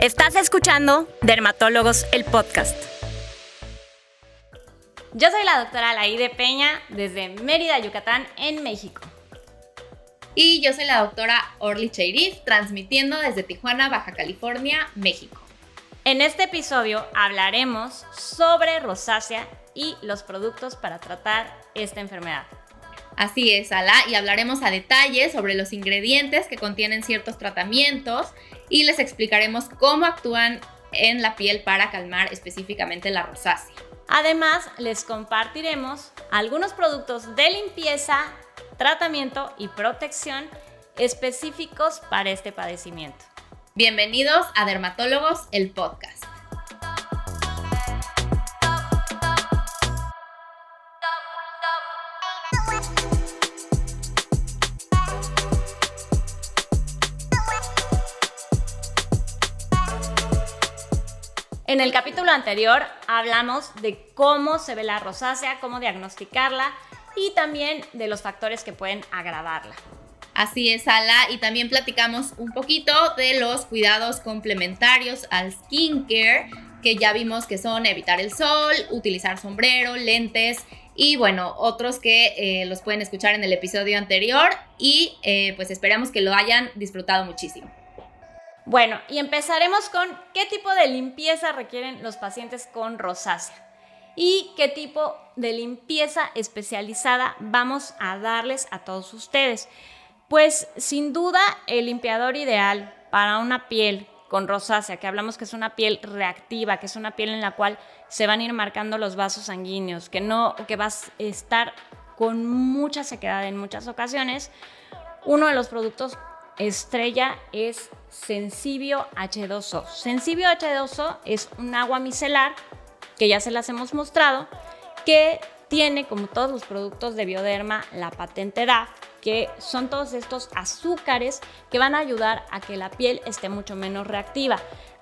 Estás escuchando Dermatólogos, el podcast. Yo soy la doctora Laide Peña desde Mérida, Yucatán, en México. Y yo soy la doctora Orly Cheirif, transmitiendo desde Tijuana, Baja California, México. En este episodio hablaremos sobre rosácea y los productos para tratar esta enfermedad. Así es, Ala, y hablaremos a detalle sobre los ingredientes que contienen ciertos tratamientos y les explicaremos cómo actúan en la piel para calmar específicamente la rosácea. Además, les compartiremos algunos productos de limpieza, tratamiento y protección específicos para este padecimiento. Bienvenidos a Dermatólogos, el podcast. En el capítulo anterior hablamos de cómo se ve la rosácea, cómo diagnosticarla y también de los factores que pueden agravarla. Así es, Ala, y también platicamos un poquito de los cuidados complementarios al skincare, que ya vimos que son evitar el sol, utilizar sombrero, lentes y bueno, otros que eh, los pueden escuchar en el episodio anterior y eh, pues esperamos que lo hayan disfrutado muchísimo. Bueno, y empezaremos con qué tipo de limpieza requieren los pacientes con rosácea y qué tipo de limpieza especializada vamos a darles a todos ustedes. Pues sin duda el limpiador ideal para una piel con rosácea, que hablamos que es una piel reactiva, que es una piel en la cual se van a ir marcando los vasos sanguíneos, que no que vas a estar con mucha sequedad en muchas ocasiones. Uno de los productos estrella es Sensibio H2O. Sensibio H2O es un agua micelar que ya se las hemos mostrado, que tiene, como todos los productos de Bioderma, la patente DAF, que son todos estos azúcares que van a ayudar a que la piel esté mucho menos reactiva.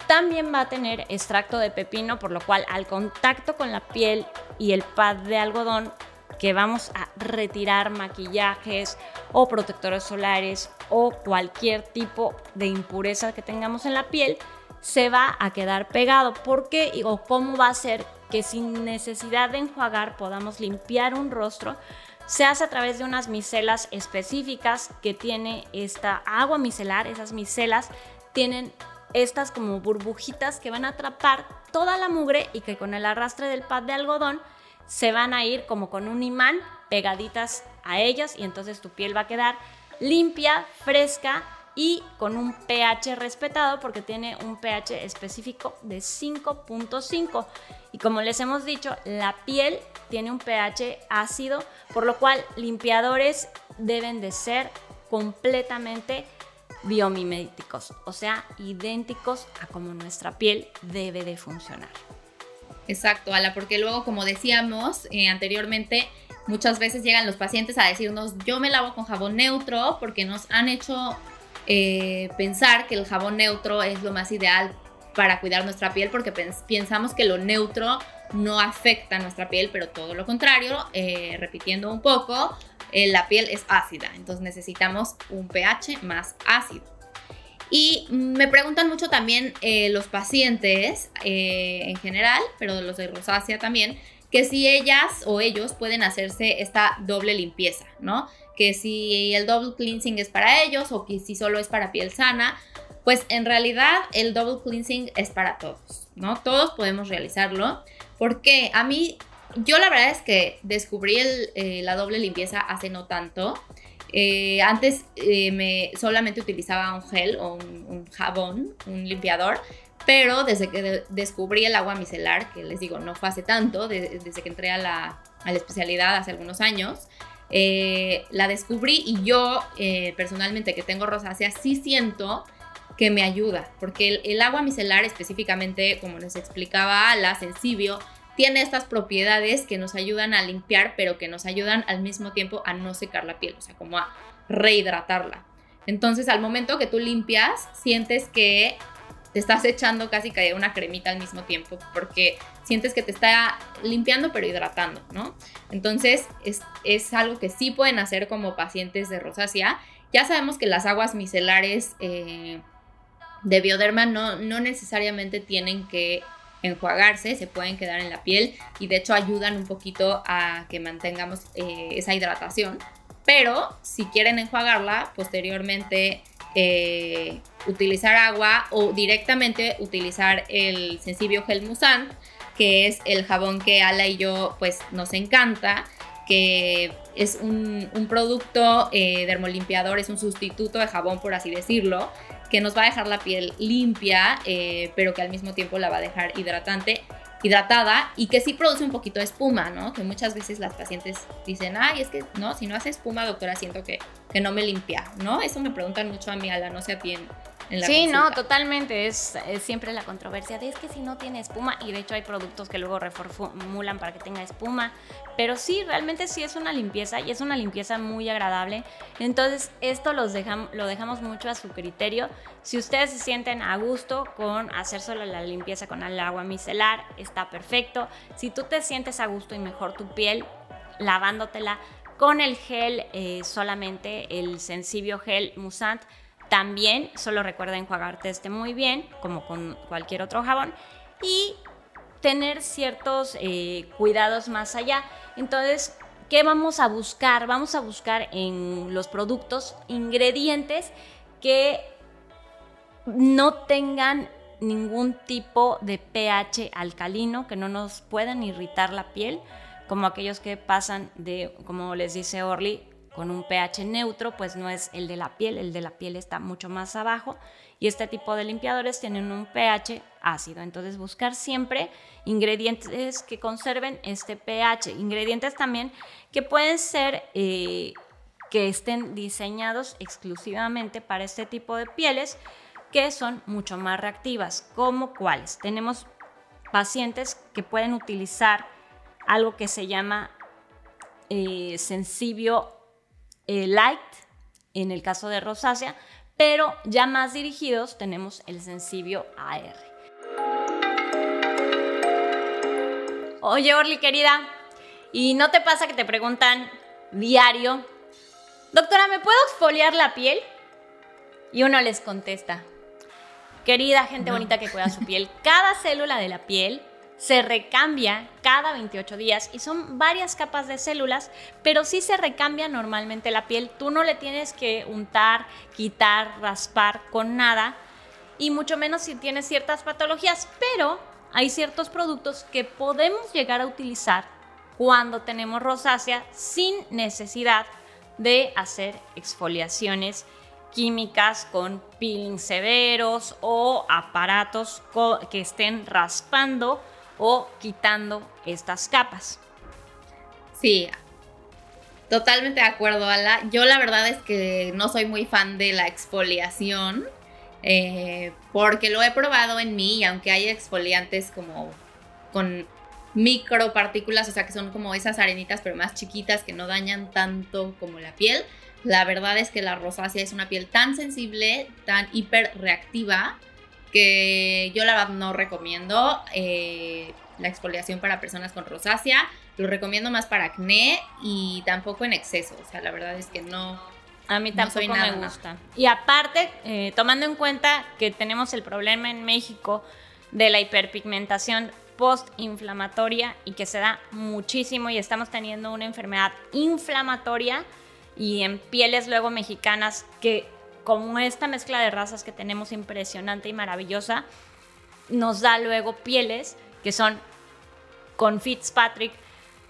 También va a tener extracto de pepino, por lo cual al contacto con la piel y el pad de algodón que vamos a retirar maquillajes o protectores solares o cualquier tipo de impureza que tengamos en la piel, se va a quedar pegado. ¿Por qué? O cómo va a ser que sin necesidad de enjuagar podamos limpiar un rostro. Se hace a través de unas micelas específicas que tiene esta agua micelar. Esas micelas tienen estas como burbujitas que van a atrapar toda la mugre y que con el arrastre del pad de algodón se van a ir como con un imán pegaditas a ellas y entonces tu piel va a quedar limpia, fresca y con un pH respetado porque tiene un pH específico de 5.5. Y como les hemos dicho, la piel tiene un pH ácido, por lo cual limpiadores deben de ser completamente biomiméticos, o sea, idénticos a como nuestra piel debe de funcionar. Exacto, Ala, porque luego, como decíamos eh, anteriormente, muchas veces llegan los pacientes a decirnos, yo me lavo con jabón neutro porque nos han hecho eh, pensar que el jabón neutro es lo más ideal para cuidar nuestra piel porque pensamos que lo neutro no afecta a nuestra piel, pero todo lo contrario, eh, repitiendo un poco, la piel es ácida, entonces necesitamos un pH más ácido. Y me preguntan mucho también eh, los pacientes eh, en general, pero los de rosácea también, que si ellas o ellos pueden hacerse esta doble limpieza, ¿no? Que si el double cleansing es para ellos o que si solo es para piel sana, pues en realidad el double cleansing es para todos, ¿no? Todos podemos realizarlo, porque a mí, yo la verdad es que descubrí eh, la doble limpieza hace no tanto. Eh, antes eh, me solamente utilizaba un gel o un, jabón, un limpiador, pero desde que descubrí el agua micelar, que les digo, no fue hace tanto, desde que entré a la, especialidad hace algunos años, eh, la descubrí y yo personalmente que tengo rosácea sí siento que me ayuda, porque el, el, agua micelar específicamente, como les explicaba, la sensibio, tiene estas propiedades que nos ayudan a limpiar, pero que nos ayudan al mismo tiempo a no secar la piel, o sea, como a rehidratarla. Entonces, al momento que tú limpias, sientes que te estás echando casi que una cremita al mismo tiempo, porque sientes que te está limpiando pero hidratando, ¿no? Entonces, es, algo que sí pueden hacer como pacientes de rosácea. Ya sabemos que las aguas micelares... Eh, de bioderma no, no necesariamente tienen que enjuagarse, se pueden quedar en la piel y de hecho ayudan un poquito a que mantengamos eh, esa hidratación. Pero si quieren enjuagarla, posteriormente eh, utilizar agua o directamente utilizar el Sensibio Gel Musant, que es el jabón que Ala y yo pues nos encanta, que es un, producto eh, dermolimpiador, es un sustituto de jabón por así decirlo, que nos va a dejar la piel limpia, eh, pero que al mismo tiempo la va a dejar hidratante, hidratada y que sí produce un poquito de espuma, ¿no? Que muchas veces las pacientes dicen, ay, es que no, si no hace espuma, doctora, siento que, que no me limpia, ¿no? Eso me preguntan mucho a mí, Ala, no sé a sí, no, totalmente. Es, siempre la controversia de es que si no tiene espuma, y de hecho hay productos que luego reformulan para que tenga espuma, pero sí, realmente sí es una limpieza y es una limpieza muy agradable. Entonces, esto los dejamos, lo dejamos mucho a su criterio. Si ustedes se sienten a gusto con hacer solo la limpieza con el agua micelar, está perfecto. Si tú te sientes a gusto y mejor tu piel, lavándotela con el gel, eh, solamente el Sensibio Gel Musant, también solo recuerda enjuagarte este muy bien, como con cualquier otro jabón, y tener ciertos eh, cuidados más allá. Entonces, ¿qué vamos a buscar? Vamos a buscar en los productos ingredientes que no tengan ningún tipo de pH alcalino, que no nos puedan irritar la piel, como aquellos que pasan de, como les dice Orly, con un pH neutro, pues no es el de la piel, el de la piel está mucho más abajo y este tipo de limpiadores tienen un pH ácido. Entonces buscar siempre ingredientes que conserven este pH, ingredientes también que pueden ser eh, que estén diseñados exclusivamente para este tipo de pieles que son mucho más reactivas, como cuáles. Tenemos pacientes que pueden utilizar algo que se llama eh, sensibio eh, light, en el caso de rosácea, pero ya más dirigidos tenemos el Sensibio AR. Oye, Orly, querida, ¿y no te pasa que te preguntan diario, doctora, ¿me puedo exfoliar la piel? Y uno les contesta, querida gente bonita que cuida su piel, cada célula de la piel se recambia cada 28 días y son varias capas de células, pero sí se recambia normalmente la piel. Tú no le tienes que untar, quitar, raspar con nada y mucho menos si tienes ciertas patologías, pero hay ciertos productos que podemos llegar a utilizar cuando tenemos rosácea sin necesidad de hacer exfoliaciones químicas con peeling severos o aparatos que estén raspando o quitando estas capas. Sí, totalmente de acuerdo, Ala. Yo la verdad es que no soy muy fan de la exfoliación. Eh, porque lo he probado en mí y aunque hay exfoliantes como con micropartículas, o sea que son como esas arenitas pero más chiquitas que no dañan tanto como la piel, la verdad es que la rosácea es una piel tan sensible, tan hiperreactiva que yo la verdad no recomiendo eh, la exfoliación para personas con rosácea. Lo recomiendo más para acné y tampoco en exceso. O sea, la verdad es que no. A mí tampoco me gusta. Y aparte, eh, tomando en cuenta que tenemos el problema en México de la hiperpigmentación postinflamatoria y que se da muchísimo y estamos teniendo una enfermedad inflamatoria y en pieles luego mexicanas que como esta mezcla de razas que tenemos impresionante y maravillosa, nos da luego pieles que son con Fitzpatrick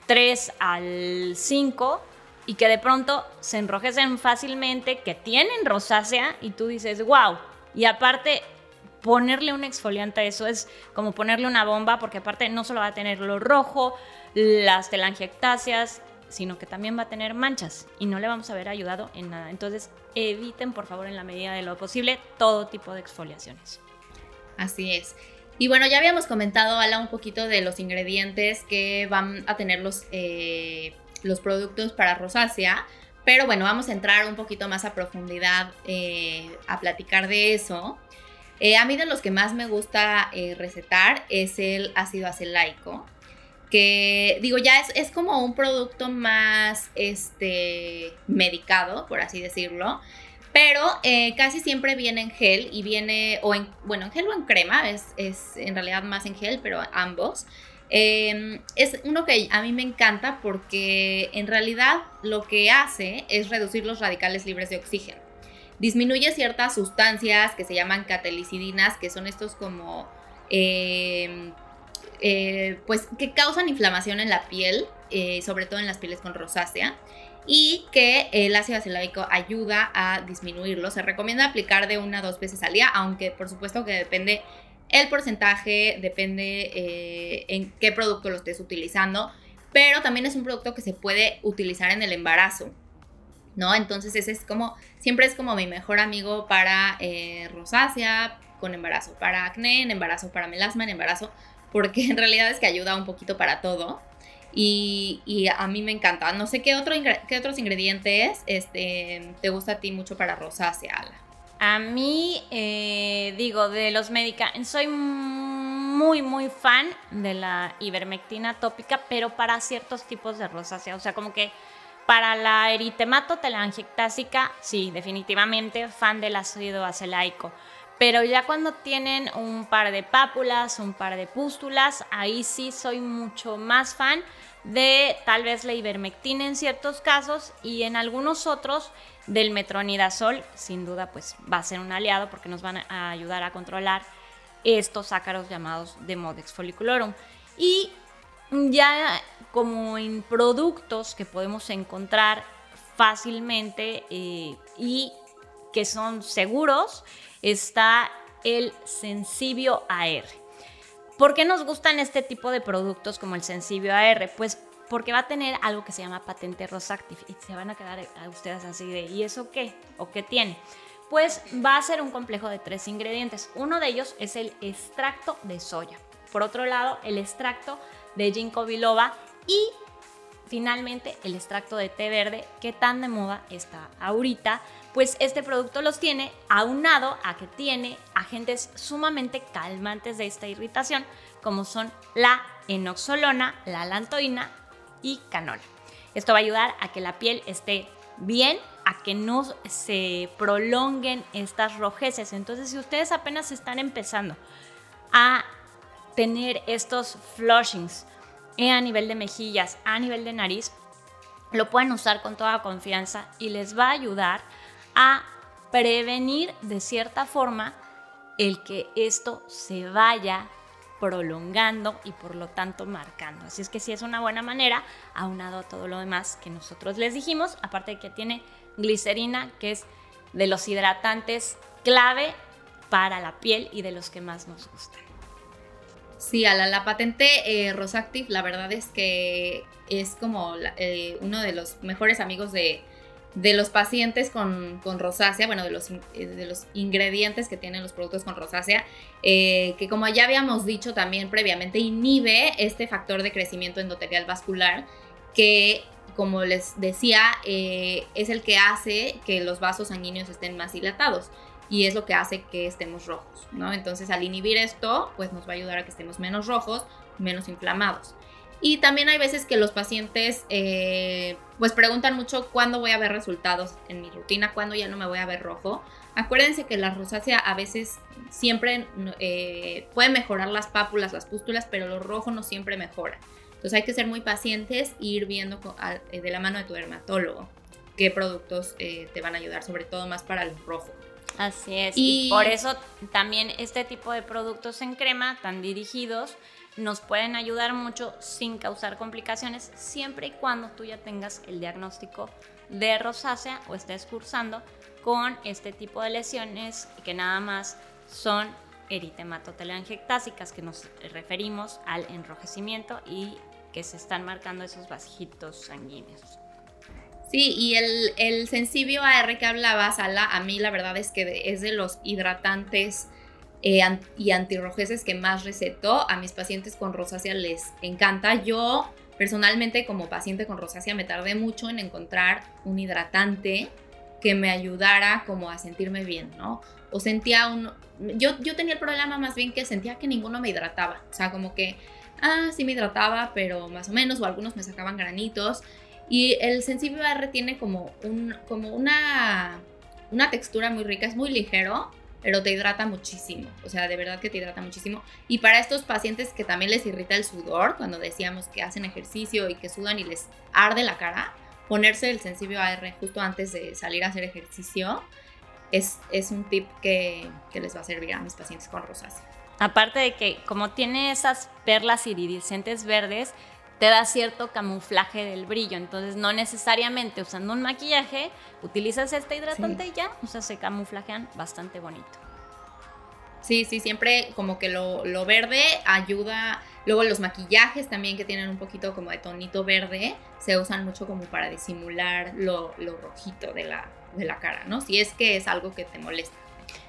3 al 5 y que de pronto se enrojecen fácilmente, que tienen rosácea y tú dices, wow. Y aparte, ponerle un exfoliante a eso es como ponerle una bomba, porque aparte no solo va a tener lo rojo, las telangiectasias, sino que también va a tener manchas y no le vamos a haber ayudado en nada. Entonces, eviten por favor en la medida de lo posible todo tipo de exfoliaciones. Así es. Y bueno, ya habíamos comentado, Ala, un poquito de los ingredientes que van a tener los, eh, los productos para rosácea, pero bueno, vamos a entrar un poquito más a profundidad eh, a platicar de eso. Eh, a mí de los que más me gusta recetar es el ácido acelaico que digo, ya es, es, como un producto más este, medicado, por así decirlo, Pero eh, casi siempre viene en gel y viene, o en, bueno, en gel o en crema, es, es en realidad más en gel, pero ambos. Em, es uno que a mí me encanta porque en realidad lo que hace es reducir los radicales libres de oxígeno. Disminuye ciertas sustancias que se llaman catalicidinas, que son estos como, em, eh, pues, que causan inflamación en la piel, eh, sobre todo en las pieles con rosácea y que el ácido acelaico ayuda a disminuirlo. Se recomienda aplicar de una a dos veces al día, aunque por supuesto que depende el porcentaje, depende eh, en qué producto lo estés utilizando, pero también es un producto que se puede utilizar en el embarazo. ¿No? Entonces ese es como, siempre es como mi mejor amigo para rosácea con embarazo, para acné en embarazo, para melasma en embarazo, porque en realidad es que ayuda un poquito para todo. Y, a mí me encanta. No sé qué, otro qué otros ingredientes este, te gusta a ti mucho para rosácea, Ala. A mí, eh, digo, de los médica, soy muy, muy fan de la ivermectina tópica, pero para ciertos tipos de rosácea. O sea, como que para la eritemato telangiectásica, sí, definitivamente fan del ácido acelaico. Pero ya cuando tienen un par de pápulas, un par de pústulas, ahí sí soy mucho más fan de tal vez la ivermectina en ciertos casos y en algunos otros del metronidazol, sin duda pues va a ser un aliado porque nos van a ayudar a controlar estos ácaros llamados de Modex folliculorum. Y ya como en productos que podemos encontrar fácilmente eh, y que son seguros, está el Sensibio AR. ¿Por qué nos gustan este tipo de productos como el Sensibio AR? Pues porque va a tener algo que se llama patente Rosactive y se van a quedar a ustedes así de ¿y eso qué? ¿O qué tiene? Pues va a ser un complejo de tres ingredientes. Uno de ellos es el extracto de soya. Por otro lado, el extracto de ginkgo biloba y finalmente el extracto de té verde que tan de moda está ahorita pues este producto los tiene aunado a que tiene agentes sumamente calmantes de esta irritación, como son la enoxolona, la lantoína y canola. Esto va a ayudar a que la piel esté bien, a que no se prolonguen estas rojeces. Entonces, si ustedes apenas están empezando a tener estos flushings eh, a nivel de mejillas, a nivel de nariz, lo pueden usar con toda confianza y les va a ayudar a prevenir de cierta forma el que esto se vaya prolongando y por lo tanto marcando. Así es que sí es una buena manera, aunado a todo lo demás que nosotros les dijimos, aparte de que tiene glicerina, que es de los hidratantes clave para la piel y de los que más nos gustan. Sí, a la, patente eh, Rosactive, la verdad es que es como eh, uno de los mejores amigos de, de los pacientes con, rosácea, bueno, de los, eh, de los ingredientes que tienen los productos con rosácea, eh, que como ya habíamos dicho también previamente, inhibe este factor de crecimiento endotelial vascular que, como les decía, eh, es el que hace que los vasos sanguíneos estén más dilatados y es lo que hace que estemos rojos, ¿no? Entonces, al inhibir esto, pues nos va a ayudar a que estemos menos rojos, menos inflamados. Y también hay veces que los pacientes eh, pues preguntan mucho cuándo voy a ver resultados en mi rutina, cuándo ya no me voy a ver rojo. Acuérdense que la rosácea a veces siempre eh, puede mejorar las pápulas, las pústulas, pero lo rojo no siempre mejora. Entonces hay que ser muy pacientes e ir viendo eh, de la mano de tu dermatólogo qué productos te van a ayudar, sobre todo más para el rojo. Así es. y por eso también este tipo de productos en crema tan dirigidos nos pueden ayudar mucho sin causar complicaciones, siempre y cuando tú ya tengas el diagnóstico de rosácea o estés cursando con este tipo de lesiones que nada más son eritematotelangiectásicas, que nos referimos al enrojecimiento y que se están marcando esos vasijitos sanguíneos. Sí, y el, el AR que hablabas, a mí la verdad es que es de los hidratantes eh, y antirrojeces que más receto. A mis pacientes con rosácea les encanta. Yo personalmente como paciente con rosácea me tardé mucho en encontrar un hidratante que me ayudara como a sentirme bien, ¿no? O sentía un... Yo, yo tenía el problema más bien que sentía que ninguno me hidrataba. O sea, como que, ah, sí me hidrataba, pero más o menos, o algunos me sacaban granitos. Y el sensible R tiene como, un, como una una textura muy rica, es muy ligero, pero te hidrata muchísimo, o sea, de verdad que te hidrata muchísimo. Y para estos pacientes que también les irrita el sudor, cuando decíamos que hacen ejercicio y que sudan y les arde la cara, ponerse el Sensibio AR justo antes de salir a hacer ejercicio es, es un tip que, que les va a servir a mis pacientes con rosácea. Aparte de que como tiene esas perlas iridiscentes verdes, te da cierto camuflaje del brillo. Entonces, no necesariamente usando un maquillaje, utilizas este hidratante y ya, o sea, se camuflajean bastante bonito. Sí, sí, siempre como que lo, verde ayuda. Luego los maquillajes también que tienen un poquito como de tonito verde, se usan mucho como para disimular lo, rojito de la, de la cara, ¿no? Si es que es algo que te molesta.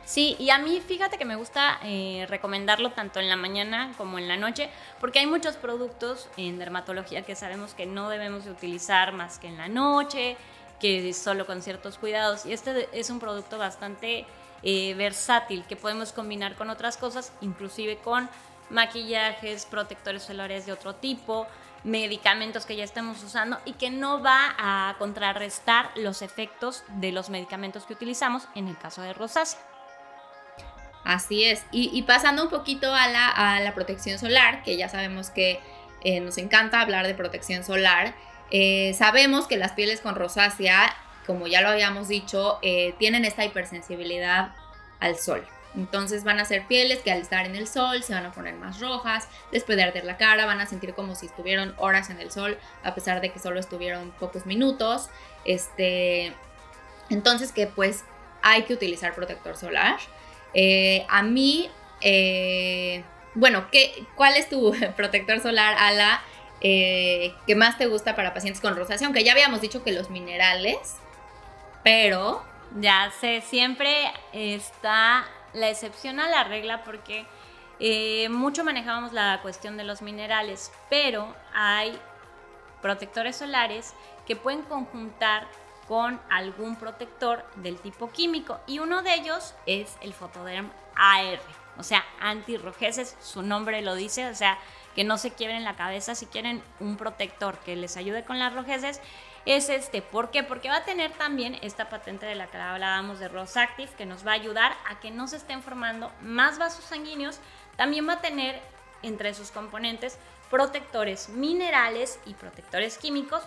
Sí, y a mí fíjate que me gusta eh, recomendarlo tanto en la mañana como en la noche, porque hay muchos productos en dermatología que sabemos que no debemos de utilizar más que en la noche, que solo con ciertos cuidados. Y este es un producto bastante eh, versátil que podemos combinar con otras cosas, inclusive con maquillajes, protectores solares de otro tipo, medicamentos que ya estemos usando y que no va a contrarrestar los efectos de los medicamentos que utilizamos en el caso de rosácea. Así es. Y, pasando un poquito a la, protección solar, que ya sabemos que eh, nos encanta hablar de protección solar, eh, sabemos que las pieles con rosácea, como ya lo habíamos dicho, eh, tienen esta hipersensibilidad al sol. Entonces van a ser pieles que al estar en el sol se van a poner más rojas, les puede arder la cara, van a sentir como si estuvieron horas en el sol, a pesar de que solo estuvieron pocos minutos. Este, entonces que pues hay que utilizar protector solar. Eh, a mí, eh, bueno, ¿qué, ¿cuál es tu protector solar, Ala, eh, que más te gusta para pacientes con rosácea? Aunque ya habíamos dicho que los minerales, pero... Ya sé, siempre está la excepción a la regla porque mucho manejábamos la cuestión de los minerales, pero hay protectores solares que pueden conjuntar con algún protector del tipo químico y uno de ellos es el Photoderm AR, o sea, antirrojeces, su nombre lo dice, o sea, que no se quiebren la cabeza si quieren un protector que les ayude con las rojeces, es este. ¿Por qué? Porque va a tener también esta patente de la que hablábamos de Rosactive, que nos va a ayudar a que no se estén formando más vasos sanguíneos. También va a tener entre sus componentes protectores minerales y protectores químicos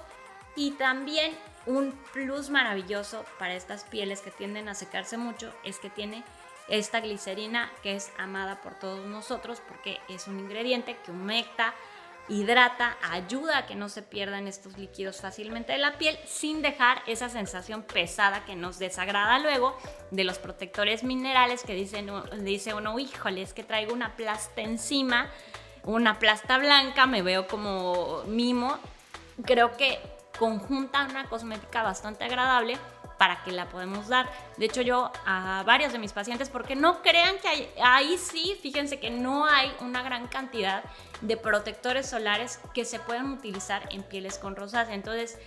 y también un plus maravilloso para estas pieles que tienden a secarse mucho es que tiene esta glicerina que es amada por todos nosotros porque es un ingrediente que humecta, hidrata, ayuda a que no se pierdan estos líquidos fácilmente de la piel sin dejar esa sensación pesada que nos desagrada luego de los protectores minerales que dicen, dice uno, híjole, es que traigo una plasta encima, una plasta blanca, me veo como mimo. Creo que conjunta una cosmética bastante agradable para que la podemos dar. De hecho, yo a varios de mis pacientes, porque no crean que ahí sí, fíjense que no hay una gran cantidad de protectores solares que se puedan utilizar en pieles con rosas. Entonces,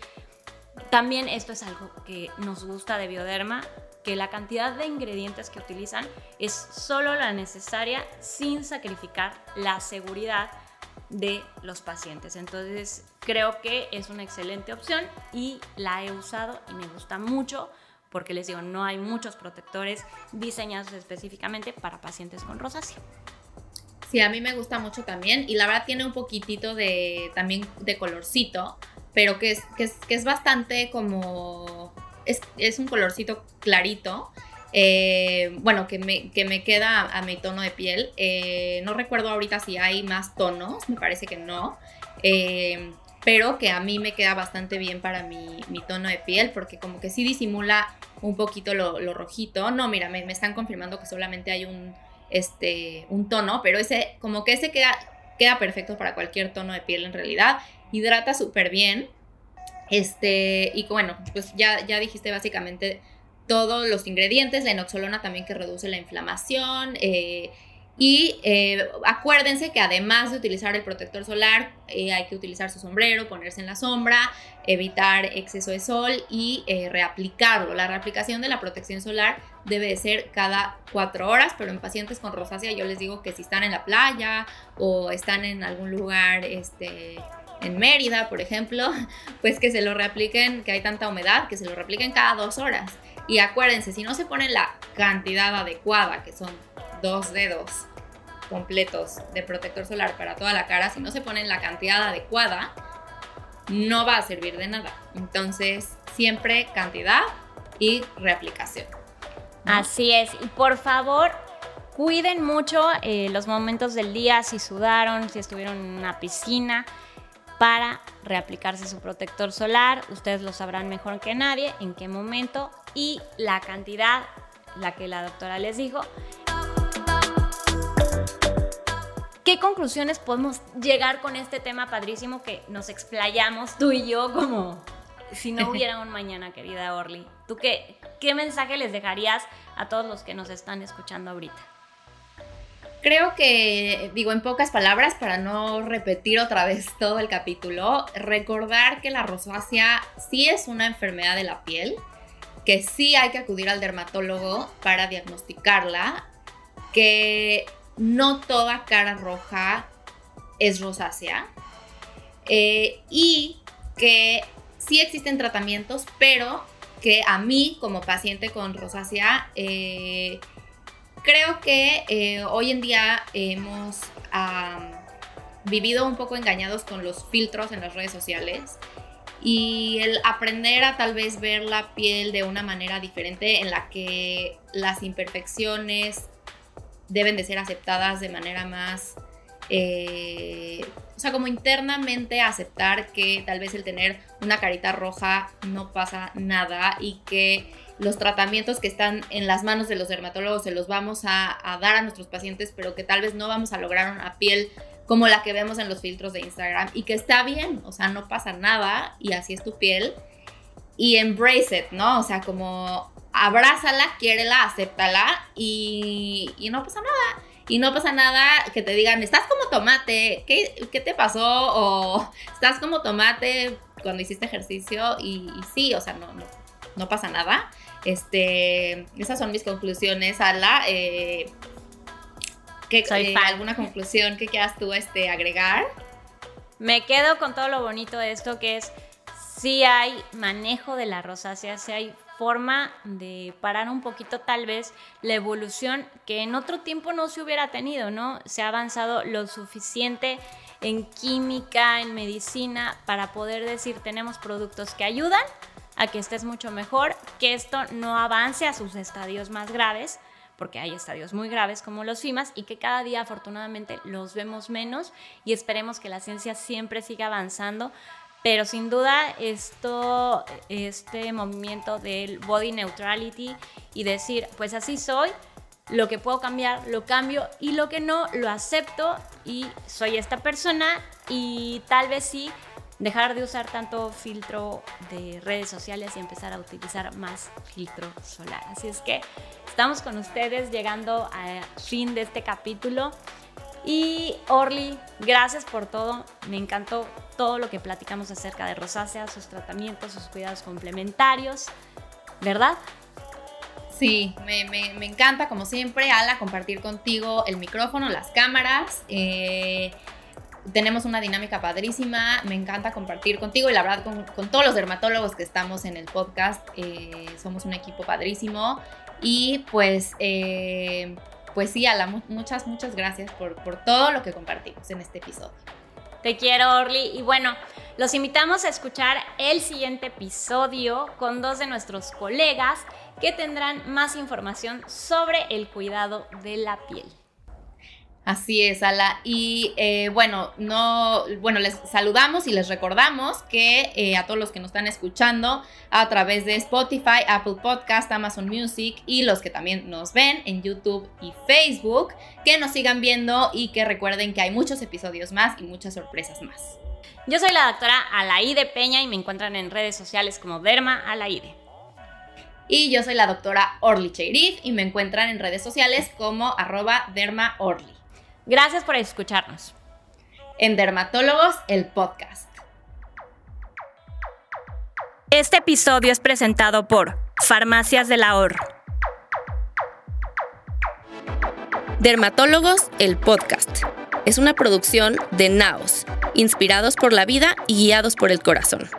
también esto es algo que nos gusta de Bioderma, que la cantidad de ingredientes que utilizan es solo la necesaria sin sacrificar la seguridad de los pacientes. Entonces creo que es una excelente opción y la he usado y me gusta mucho porque les digo, no hay muchos protectores diseñados específicamente para pacientes con rosácea. Sí, a mí me gusta mucho también y la verdad tiene un poquitito de también de colorcito, pero que es, que es, bastante como... Es, es un colorcito clarito eh, bueno, que me, que me queda a, mi tono de piel. Eh, no recuerdo ahorita si hay más tonos, me parece que no. Eh, pero que a mí me queda bastante bien para mi, tono de piel, porque como que sí disimula un poquito lo, rojito. No, mira, me, están confirmando que solamente hay un, este, un tono, pero ese, como que ese queda, queda perfecto para cualquier tono de piel en realidad. Hidrata súper bien. Este, y bueno, pues ya, ya dijiste básicamente todos los ingredientes, la enoxolona también que reduce la inflamación. Eh, y eh, acuérdense que además de utilizar el protector solar, eh, hay que utilizar su sombrero, ponerse en la sombra, evitar exceso de sol y reaplicarlo. La reaplicación de la protección solar debe de ser cada cuatro horas, pero en pacientes con rosácea yo les digo que si están en la playa o están en algún lugar este, en Mérida, por ejemplo, pues que se lo reapliquen, que hay tanta humedad, que se lo reapliquen cada dos horas. Y acuérdense, si no se ponen la cantidad adecuada, que son dos dedos completos de protector solar para toda la cara, si no se ponen la cantidad adecuada, no va a servir de nada. Entonces, siempre cantidad y reaplicación. Así es. Y por favor, cuiden mucho eh, los momentos del día, si sudaron, si estuvieron en una piscina, para reaplicarse su protector solar. Ustedes lo sabrán mejor que nadie en qué momento y la cantidad, la que la doctora les dijo. ¿Qué conclusiones podemos llegar con este tema padrísimo que nos explayamos tú y yo como si no hubiera un mañana, querida Orly? ¿Tú qué, qué mensaje les dejarías a todos los que nos están escuchando ahorita? Creo que, digo en pocas palabras, para no repetir otra vez todo el capítulo, recordar que la rosácea sí es una enfermedad de la piel, que sí hay que acudir al dermatólogo para diagnosticarla, que no toda cara roja es rosácea eh, y que sí existen tratamientos, pero que a mí como paciente con rosácea eh, creo que eh, hoy en día hemos vivido un poco engañados con los filtros en las redes sociales y el aprender a tal vez ver la piel de una manera diferente en la que las imperfecciones deben de ser aceptadas de manera más, eh, o sea, como internamente aceptar que tal vez el tener una carita roja no pasa nada y que los tratamientos que están en las manos de los dermatólogos se los vamos a, dar a nuestros pacientes, pero que tal vez no vamos a lograr una piel como la que vemos en los filtros de Instagram y que está bien, o sea, no pasa nada y así es tu piel y embrace it, ¿no? O sea, como abrázala, quiérela, acéptala y, y no pasa nada. Y no pasa nada que te digan, estás como tomate, ¿qué, qué te pasó? O estás como tomate cuando hiciste ejercicio y, sí, o sea, no, no, no, pasa nada. Este, esas son mis conclusiones, Ala. Eh, ¿qué, eh, ¿Alguna conclusión que quieras tú este, agregar? Me quedo con todo lo bonito de esto que es, si hay manejo de la rosácea, si hay forma de parar un poquito tal vez la evolución que en otro tiempo no se hubiera tenido, ¿no? Se ha avanzado lo suficiente en química, en medicina, para poder decir tenemos productos que ayudan a que estés mucho mejor, que esto no avance a sus estadios más graves, porque hay estadios muy graves como los FIMAS y que cada día afortunadamente los vemos menos y esperemos que la ciencia siempre siga avanzando. Pero sin duda esto, este movimiento del body neutrality y decir, pues así soy, lo que puedo cambiar lo cambio y lo que no lo acepto y soy esta persona y tal vez sí dejar de usar tanto filtro de redes sociales y empezar a utilizar más filtro solar. Así es que estamos con ustedes llegando al fin de este capítulo. Y Orly, gracias por todo. Me encantó todo lo que platicamos acerca de rosácea, sus tratamientos, sus cuidados complementarios, ¿verdad? Sí, me, encanta, como siempre, Ala, compartir contigo el micrófono, las cámaras. Eh, tenemos una dinámica padrísima, me encanta compartir contigo y la verdad con, todos los dermatólogos que estamos en el podcast, eh, somos un equipo padrísimo y pues eh, pues sí, Ala, muchas, muchas gracias por, por todo lo que compartimos en este episodio. Te quiero, Orly. Y bueno, los invitamos a escuchar el siguiente episodio con dos de nuestros colegas que tendrán más información sobre el cuidado de la piel. Así es, Ala. Y eh, bueno, no, bueno, les saludamos y les recordamos que eh, a todos los que nos están escuchando a través de Spotify, Apple Podcast, Amazon Music y los que también nos ven en YouTube y Facebook, que nos sigan viendo y que recuerden que hay muchos episodios más y muchas sorpresas más. Yo soy la doctora Alaide Peña y me encuentran en redes sociales como Derma Alaide. Y yo soy la doctora Orly Cheirif y me encuentran en redes sociales como arroba Derma Orly. Gracias por escucharnos. En Dermatólogos, el podcast. Este episodio es presentado por Farmacias del Ahorro. Dermatólogos, el podcast. Es una producción de Naos, inspirados por la vida y guiados por el corazón.